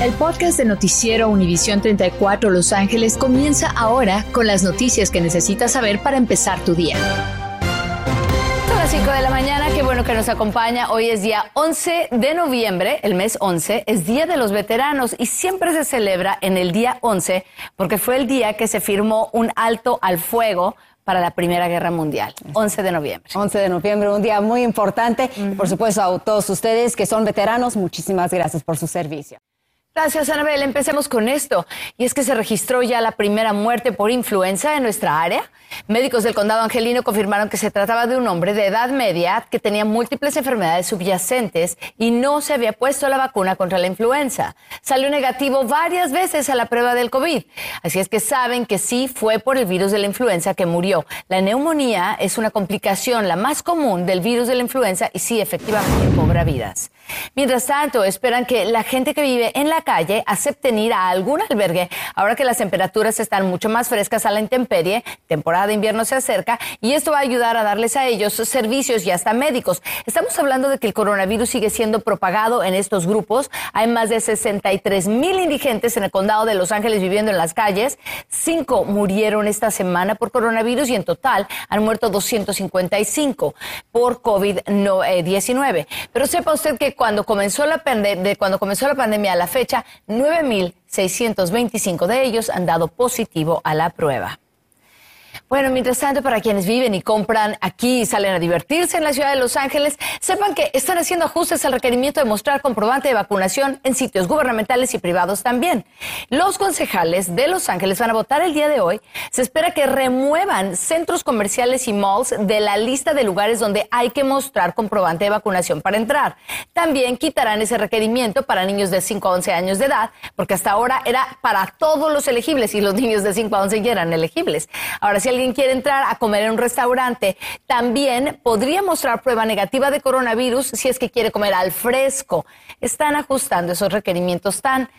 El podcast de Noticiero Univisión 34 Los Ángeles comienza ahora con las noticias que necesitas saber para empezar tu día. Son las 5 de la mañana, qué bueno que nos acompaña. Hoy es día 11 de noviembre, el mes 11, es Día de los Veteranos y siempre se celebra en el día 11 porque fue el día que se firmó un alto al fuego para la Primera Guerra Mundial, 11 de noviembre. 11 de noviembre, un día muy importante. Por supuesto, a todos ustedes que son veteranos, muchísimas gracias por su servicio. Gracias, Anabel. Empecemos con esto. Y es que se registró ya la primera muerte por influenza en nuestra área. Médicos del condado angelino confirmaron que se trataba de un hombre de edad media que tenía múltiples enfermedades subyacentes y no se había puesto la vacuna contra la influenza. Salió negativo varias veces a la prueba del COVID. Así es que saben que sí fue por el virus de la influenza que murió. La neumonía es una complicación, la más común del virus de la influenza y sí, efectivamente, cobra vidas. Mientras tanto, esperan que la gente que vive en la calle acepten ir a algún albergue ahora que las temperaturas están mucho más frescas a la intemperie, temporada de invierno se acerca y esto va a ayudar a darles a ellos servicios y hasta médicos. Estamos hablando de que el coronavirus sigue siendo propagado en estos grupos. Hay más de 63 mil indigentes en el condado de Los Ángeles viviendo en las calles. Cinco murieron esta semana por coronavirus y en total han muerto 255 por COVID-19. Pero sepa usted que cuando comenzó la, de cuando comenzó la pandemia a la fecha, 9.625 de ellos han dado positivo a la prueba. Bueno, mientras tanto, para quienes viven y compran aquí y salen a divertirse en la ciudad de Los Ángeles, sepan que están haciendo ajustes al requerimiento de mostrar comprobante de vacunación en sitios gubernamentales y privados también. Los concejales de Los Ángeles van a votar el día de hoy. Se espera que remuevan centros comerciales y malls de la lista de lugares donde hay que mostrar comprobante de vacunación para entrar. También quitarán ese requerimiento para niños de 5 a 11 años de edad, porque hasta ahora era para todos los elegibles y los niños de 5 a 11 ya eran elegibles. Ahora, si alguien quiere entrar a comer en un restaurante, también podría mostrar prueba negativa de coronavirus si es que quiere comer al fresco. Están ajustando esos requerimientos tan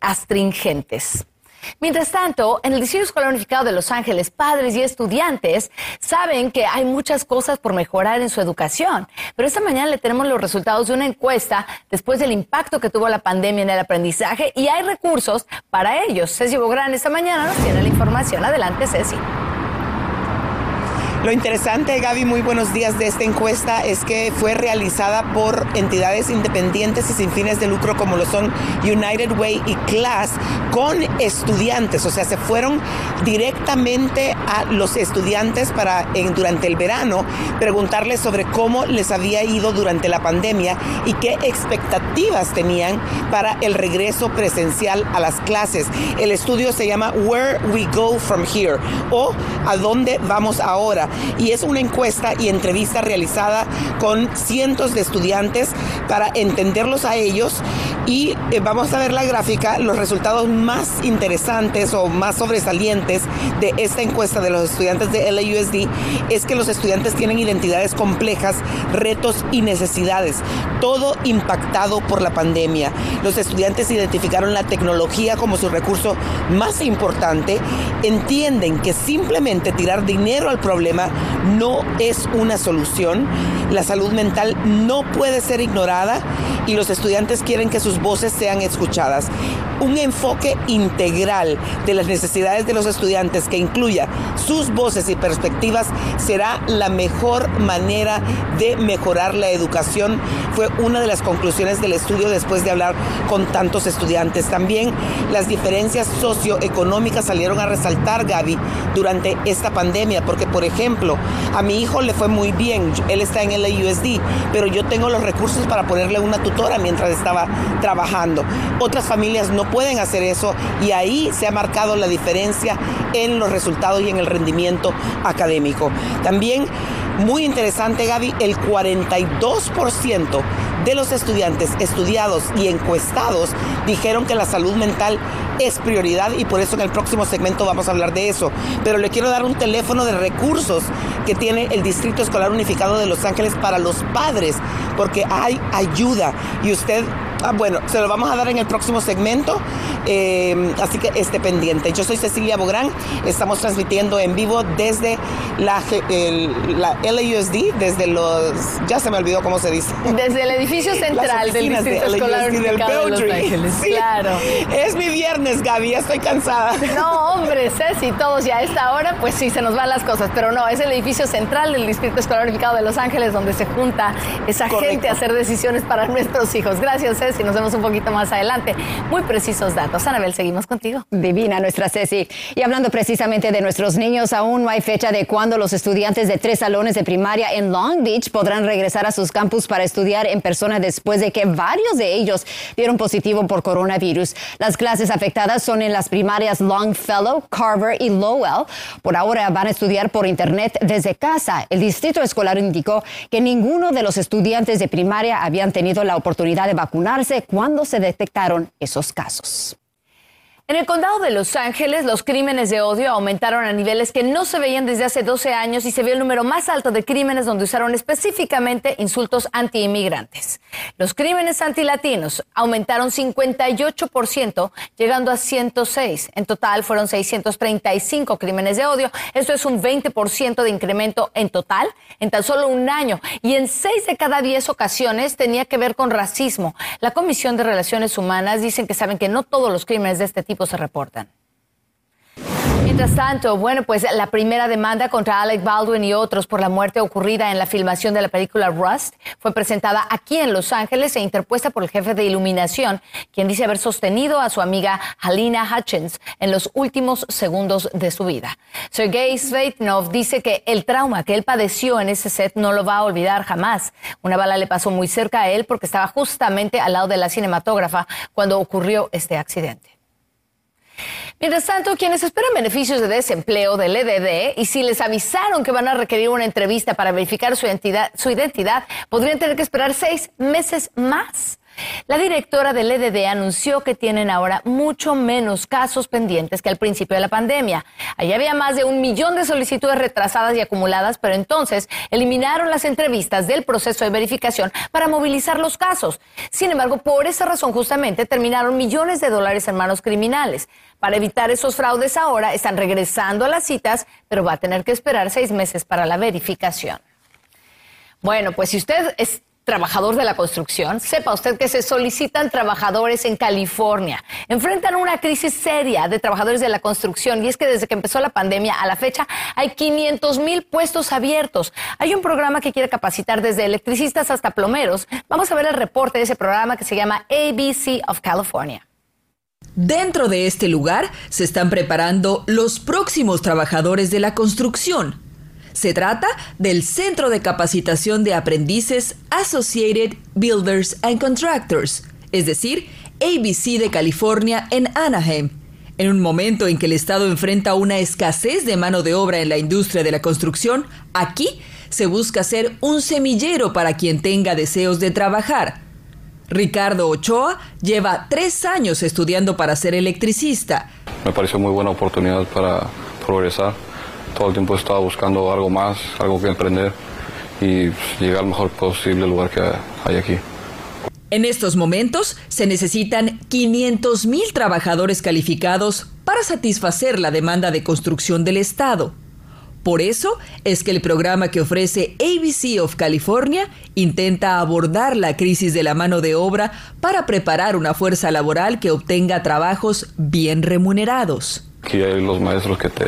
astringentes. Mientras tanto, en el Distrito Escolar Unificado de Los Ángeles, padres y estudiantes saben que hay muchas cosas por mejorar en su educación. Pero esta mañana le tenemos los resultados de una encuesta después del impacto que tuvo la pandemia en el aprendizaje y hay recursos para ellos. Ceci Bográn esta mañana nos tiene la información. Adelante, Ceci. Lo interesante, Gaby, muy buenos días de esta encuesta es que fue realizada por entidades independientes y sin fines de lucro como lo son United Way y Class con estudiantes, o sea, se fueron directamente a los estudiantes para durante el verano preguntarles sobre cómo les había ido durante la pandemia y qué expectativas tenían para el regreso presencial a las clases. El estudio se llama Where We Go From Here o a dónde vamos ahora y es una encuesta y entrevista realizada con cientos de estudiantes para entenderlos a ellos y eh, vamos a ver la gráfica, los resultados más interesantes o más sobresalientes de esta encuesta de los estudiantes de LAUSD es que los estudiantes tienen identidades complejas, retos y necesidades, todo impactado por la pandemia. Los estudiantes identificaron la tecnología como su recurso más importante, entienden que simplemente tirar dinero al problema no es una solución. La salud mental no puede ser ignorada y los estudiantes quieren que sus voces sean escuchadas. Un enfoque integral de las necesidades de los estudiantes que incluya sus voces y perspectivas será la mejor manera de mejorar la educación. Fue una de las conclusiones del estudio después de hablar con tantos estudiantes. También las diferencias socioeconómicas salieron a resaltar, Gaby, durante esta pandemia, porque por ejemplo, a mi hijo le fue muy bien, él está en el USD, pero yo tengo los recursos para ponerle una tutora mientras estaba trabajando. Otras familias no pueden hacer eso y ahí se ha marcado la diferencia en los resultados y en el rendimiento académico. También muy interesante, Gaby, el 42% de los estudiantes estudiados y encuestados dijeron que la salud mental es prioridad y por eso en el próximo segmento vamos a hablar de eso. Pero le quiero dar un teléfono de recursos que tiene el Distrito Escolar Unificado de Los Ángeles para los padres, porque hay ayuda y usted Ah, bueno, se lo vamos a dar en el próximo segmento, eh, así que esté pendiente. Yo soy Cecilia Bográn, estamos transmitiendo en vivo desde la, la LAUSD, desde los, ya se me olvidó cómo se dice. Desde el edificio central del Distrito Escolar Unificado de Los Ángeles. Claro. Es mi viernes, Gaby, ya estoy cansada. No, hombre, Ceci, todos ya a esta hora, pues sí, se nos van las cosas, pero no, es el edificio central del Distrito Escolar Unificado de Los Ángeles donde se junta esa gente a hacer decisiones para nuestros hijos. Gracias, Ceci, nos vemos un poquito más adelante. Muy precisos datos. Anabel, seguimos contigo. Divina nuestra Ceci. Y hablando precisamente de nuestros niños, aún no hay fecha de cuándo los estudiantes de tres salones de primaria en Long Beach podrán regresar a sus campus para estudiar en persona después de que varios de ellos dieron positivo por coronavirus. Las clases afectadas son en las primarias Longfellow, Carver y Lowell. Por ahora van a estudiar por internet desde casa. El distrito escolar indicó que ninguno de los estudiantes de primaria habían tenido la oportunidad de vacunarse cuando se detectaron esos casos. En el condado de Los Ángeles, los crímenes de odio aumentaron a niveles que no se veían desde hace 12 años y se vio el número más alto de crímenes donde usaron específicamente insultos anti-inmigrantes. Los crímenes antilatinos aumentaron 58%, llegando a 106. En total fueron 635 crímenes de odio. Esto es un 20% de incremento en total en tan solo un año. Y en 6 de cada 10 ocasiones tenía que ver con racismo. La Comisión de Relaciones Humanas dicen que saben que no todos los crímenes de este tipo se reportan. Mientras tanto, bueno, pues la primera demanda contra Alec Baldwin y otros por la muerte ocurrida en la filmación de la película Rust fue presentada aquí en Los Ángeles e interpuesta por el jefe de iluminación, quien dice haber sostenido a su amiga Halina Hutchins en los últimos segundos de su vida. Sergei Sveitnov dice que el trauma que él padeció en ese set no lo va a olvidar jamás. Una bala le pasó muy cerca a él porque estaba justamente al lado de la cinematógrafa cuando ocurrió este accidente. Mientras tanto, quienes esperan beneficios de desempleo del EDD y si les avisaron que van a requerir una entrevista para verificar su identidad, su identidad podrían tener que esperar seis meses más. La directora del EDD anunció que tienen ahora mucho menos casos pendientes que al principio de la pandemia. Allí había más de un millón de solicitudes retrasadas y acumuladas, pero entonces eliminaron las entrevistas del proceso de verificación para movilizar los casos. Sin embargo, por esa razón justamente terminaron millones de dólares en manos criminales. Para evitar esos fraudes ahora están regresando a las citas, pero va a tener que esperar seis meses para la verificación. Bueno, pues si usted es trabajador de la construcción, sepa usted que se solicitan trabajadores en California. Enfrentan una crisis seria de trabajadores de la construcción y es que desde que empezó la pandemia a la fecha hay 500 mil puestos abiertos. Hay un programa que quiere capacitar desde electricistas hasta plomeros. Vamos a ver el reporte de ese programa que se llama ABC of California. Dentro de este lugar se están preparando los próximos trabajadores de la construcción se trata del Centro de Capacitación de Aprendices Associated Builders and Contractors, es decir, ABC de California en Anaheim. En un momento en que el Estado enfrenta una escasez de mano de obra en la industria de la construcción, aquí se busca ser un semillero para quien tenga deseos de trabajar. Ricardo Ochoa lleva tres años estudiando para ser electricista. Me pareció muy buena oportunidad para progresar todo el tiempo he estado buscando algo más, algo que emprender y llegar al mejor posible lugar que hay aquí. En estos momentos se necesitan 500 mil trabajadores calificados para satisfacer la demanda de construcción del Estado. Por eso es que el programa que ofrece ABC of California intenta abordar la crisis de la mano de obra para preparar una fuerza laboral que obtenga trabajos bien remunerados. Aquí hay los maestros que te,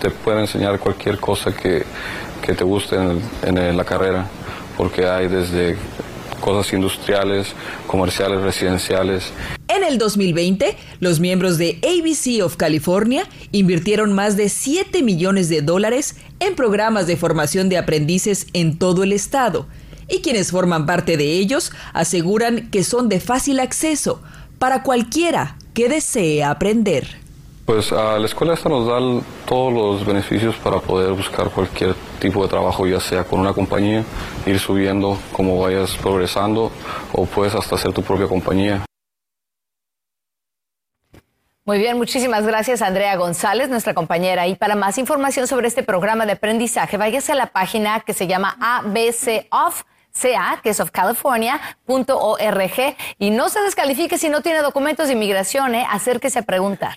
te pueden enseñar cualquier cosa que, te guste en, la carrera, porque hay desde cosas industriales, comerciales, residenciales. En el 2020, los miembros de ABC of California invirtieron más de 7 millones de dólares en programas de formación de aprendices en todo el estado, y quienes forman parte de ellos aseguran que son de fácil acceso para cualquiera que desee aprender. Pues a la escuela esta nos da todos los beneficios para poder buscar cualquier tipo de trabajo, ya sea con una compañía, ir subiendo como vayas progresando o puedes hasta hacer tu propia compañía. Muy bien, muchísimas gracias Andrea González, nuestra compañera. Y para más información sobre este programa de aprendizaje, váyase a la página que se llama ABC Off que es of California.org. Y no se descalifique si no tiene documentos de inmigración, ¿eh? acérquese a preguntar.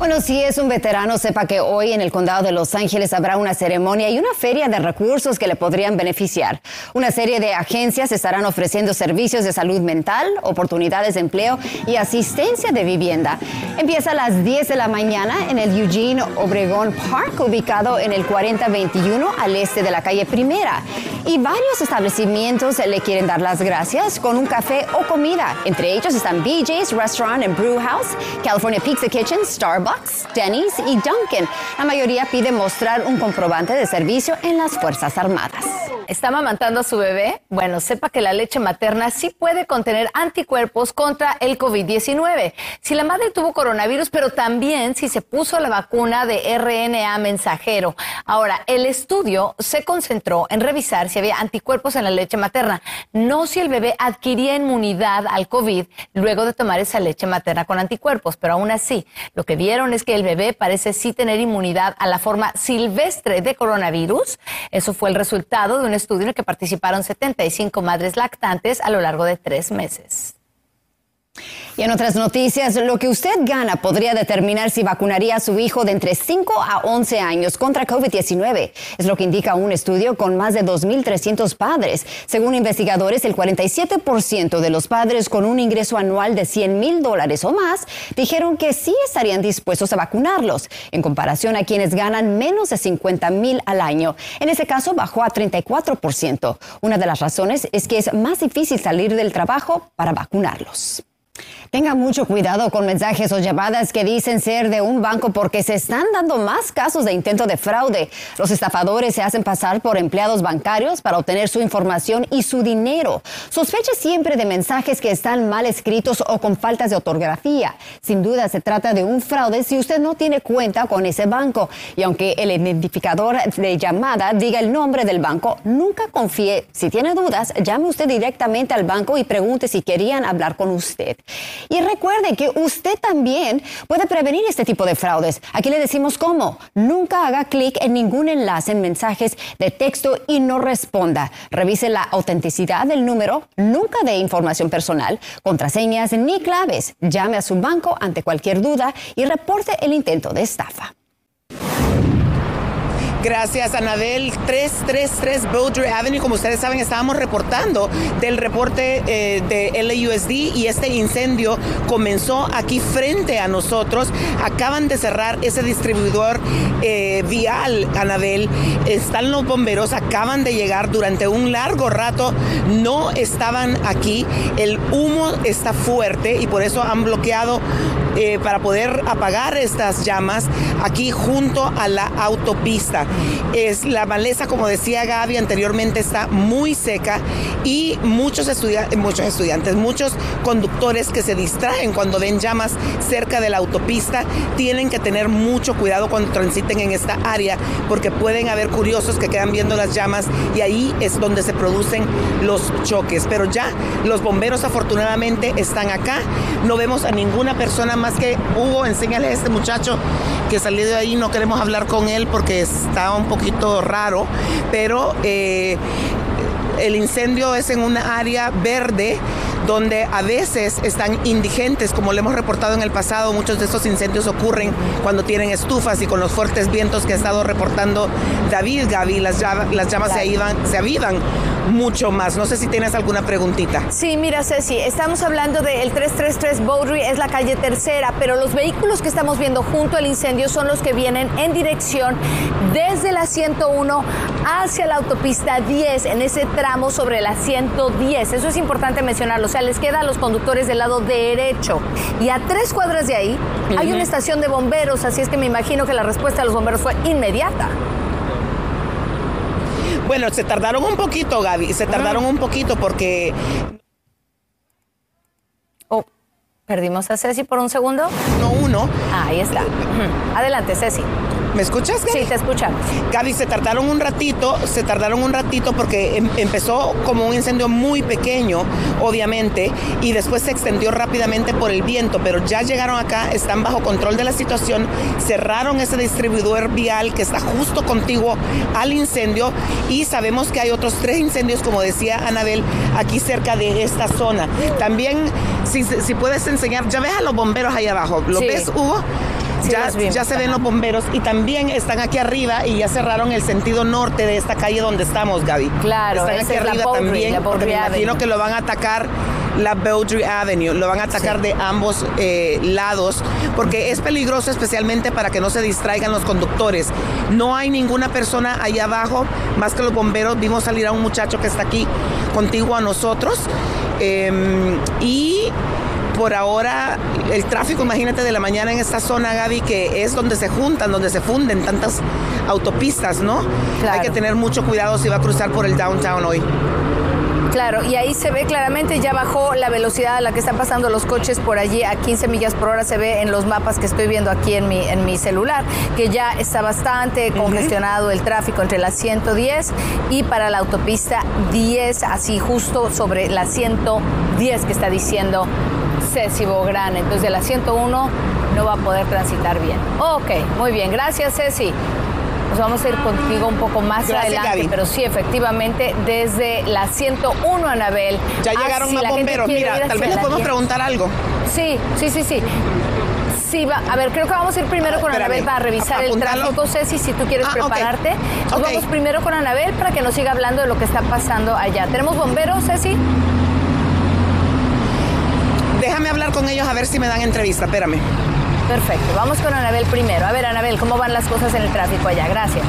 Bueno, si es un veterano, sepa que hoy en el condado de Los Ángeles habrá una ceremonia y una feria de recursos que le podrían beneficiar. Una serie de agencias estarán ofreciendo servicios de salud mental, oportunidades de empleo y asistencia de vivienda. Empieza a las 10 de la mañana en el Eugene Obregón Park, ubicado en el 4021 al este de la calle Primera. Y varios establecimientos le quieren dar las gracias con un café o comida. Entre ellos están BJ's Restaurant and Brew House, California Pizza Kitchen, Starbucks, Denny's y Dunkin'. La mayoría pide mostrar un comprobante de servicio en las Fuerzas Armadas. ¿Está amamantando a su bebé? Bueno, sepa que la leche materna sí puede contener anticuerpos contra el COVID-19. Si la madre tuvo coronavirus, pero también si se puso la vacuna de RNA mensajero. Ahora, el estudio se concentró en revisar si había anticuerpos en la leche materna, no si el bebé adquiría inmunidad al COVID luego de tomar esa leche materna con anticuerpos, pero aún así, lo que vieron es que el bebé parece sí tener inmunidad a la forma silvestre de coronavirus. Eso fue el resultado de un estudio en el que participaron 75 madres lactantes a lo largo de tres meses. Y en otras noticias, lo que usted gana podría determinar si vacunaría a su hijo de entre 5 a 11 años contra COVID-19. Es lo que indica un estudio con más de 2.300 padres. Según investigadores, el 47% de los padres con un ingreso anual de 100 mil dólares o más dijeron que sí estarían dispuestos a vacunarlos, en comparación a quienes ganan menos de 50 mil al año. En ese caso, bajó a 34%. Una de las razones es que es más difícil salir del trabajo para vacunarlos. Tenga mucho cuidado con mensajes o llamadas que dicen ser de un banco porque se están dando más casos de intento de fraude. Los estafadores se hacen pasar por empleados bancarios para obtener su información y su dinero. Sospeche siempre de mensajes que están mal escritos o con faltas de ortografía. Sin duda se trata de un fraude si usted no tiene cuenta con ese banco. Y aunque el identificador de llamada diga el nombre del banco, nunca confíe. Si tiene dudas, llame usted directamente al banco y pregunte si querían hablar con usted. Y recuerde que usted también puede prevenir este tipo de fraudes. Aquí le decimos cómo. Nunca haga clic en ningún enlace en mensajes de texto y no responda. Revise la autenticidad del número, nunca dé información personal, contraseñas ni claves. Llame a su banco ante cualquier duda y reporte el intento de estafa. Gracias, Anabel. 333 Boundary Avenue. Como ustedes saben, estábamos reportando del reporte eh, de LAUSD y este incendio comenzó aquí frente a nosotros. Acaban de cerrar ese distribuidor eh, vial, Anabel. Están los bomberos, acaban de llegar durante un largo rato. No estaban aquí. El humo está fuerte y por eso han bloqueado eh, para poder apagar estas llamas aquí junto a la autopista. Es la maleza, como decía Gaby anteriormente, está muy seca y muchos, estudiantes, muchos estudiantes, muchos conductores que se distraen cuando ven llamas cerca de la autopista, tienen que tener mucho cuidado cuando transiten en esta área porque pueden haber curiosos que quedan viendo las llamas y ahí es donde se producen los choques. Pero ya los bomberos afortunadamente están acá, no vemos a ninguna persona más que Hugo, enséñale a este muchacho que salió de ahí, no queremos hablar con él porque está un poquito raro, pero eh, el incendio es en una área verde donde a veces están indigentes, como le hemos reportado en el pasado, muchos de estos incendios ocurren cuando tienen estufas y con los fuertes vientos que ha estado reportando David Gaby, las, las llamas se, se avivan mucho más. No sé si tienes alguna preguntita. Sí, mira Ceci, estamos hablando del 333 Bowdry, es la calle tercera, pero los vehículos que estamos viendo junto al incendio son los que vienen en dirección desde la 101 hacia la autopista 10, en ese tramo sobre la 110. Eso es importante mencionarlo sea, les queda a los conductores del lado derecho. Y a tres cuadras de ahí hay una estación de bomberos, así es que me imagino que la respuesta de los bomberos fue inmediata. Bueno, se tardaron un poquito, Gaby, se tardaron un poquito porque Perdimos a Ceci por un segundo. No uno. Ah, ahí está. Adelante, Ceci. ¿Me escuchas? Sí, te escuchamos. Gaby, se tardaron un ratito, se tardaron un ratito porque em- empezó como un incendio muy pequeño, obviamente, y después se extendió rápidamente por el viento, pero ya llegaron acá, están bajo control de la situación, cerraron ese distribuidor vial que está justo contiguo al incendio y sabemos que hay otros tres incendios, como decía Anabel, aquí cerca de esta zona. También, si, si puedes enseñar, ya ves a los bomberos ahí abajo, ¿lo Sí. ves, Hugo? Sí, ya, se ven los bomberos y también están aquí arriba y ya cerraron el sentido norte de esta calle donde estamos, Gaby. Claro, están aquí es arriba también, porque me imagino que lo van a atacar la Bowdry Avenue, lo van a atacar Sí. de ambos eh, lados, porque es peligroso especialmente para que no se distraigan los conductores. No hay ninguna persona allá abajo, más que los bomberos. Vimos salir a un muchacho que está aquí contigo a nosotros. eh, y por ahora el tráfico, imagínate, de la mañana en esta zona, Gaby, que es donde se juntan, donde se funden tantas autopistas, ¿no? Claro. Hay que tener mucho cuidado si va a cruzar por el downtown hoy. Claro, y ahí se ve claramente, ya bajó la velocidad a la que están pasando los coches por allí a 15 millas por hora, se ve en los mapas que estoy viendo aquí en mi, en mi celular, que ya está bastante congestionado el tráfico entre la 110 y para la autopista 10, así justo sobre la 110 que está diciendo Ceci Bográn. Entonces la 101 no va a poder transitar bien. Ok, muy bien, gracias Ceci. Nos vamos a ir contigo un poco más Gracias, adelante, Gaby. pero sí, efectivamente, desde la 101, Anabel. Ya Ah, llegaron si los la gente bomberos. Mira, ir tal vez les la podemos 10. preguntar algo. Sí, sí, sí, sí. Sí, va, a ver, creo que vamos a ir primero con Espérame, Anabel para revisar el apúntalo. tráfico, Ceci, si tú quieres Ah, prepararte. Nos Ok. vamos primero con Anabel para que nos siga hablando de lo que está pasando allá. ¿Tenemos bomberos, Ceci? Déjame hablar con ellos a ver si me dan entrevista. Espérame. Perfecto, vamos con Anabel primero. A ver, Anabel, ¿cómo van las cosas en el tráfico allá? Gracias.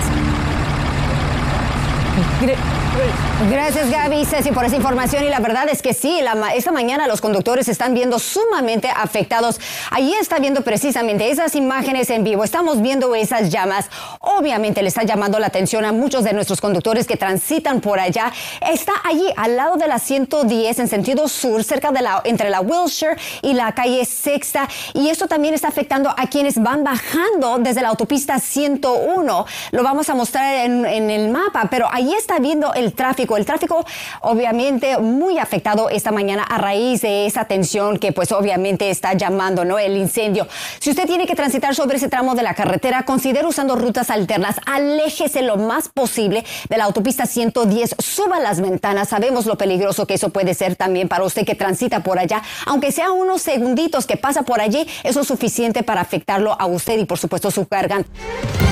Gracias Gaby y Ceci por esa información y la verdad es que sí, la esta mañana los conductores están viendo sumamente afectados. Allí está viendo precisamente esas imágenes en vivo, estamos viendo esas llamas. Obviamente le está llamando la atención a muchos de nuestros conductores que transitan por allá. Está allí al lado de la 110 en sentido sur, cerca de la entre la Wilshire y la calle Sexta y esto también está afectando a quienes van bajando desde la autopista 101. Lo vamos a mostrar en, en el mapa, pero ahí está viendo el tráfico. El tráfico obviamente muy afectado esta mañana a raíz de esa tensión que pues obviamente está llamando, ¿no? El incendio. Si usted tiene que transitar sobre ese tramo de la carretera, considere usando rutas alternas. Aléjese lo más posible de la autopista 110. Suba las ventanas. Sabemos lo peligroso que eso puede ser también para usted que transita por allá. Aunque sea unos segunditos que pasa por allí, eso es suficiente para afectarlo a usted y por supuesto su garganta.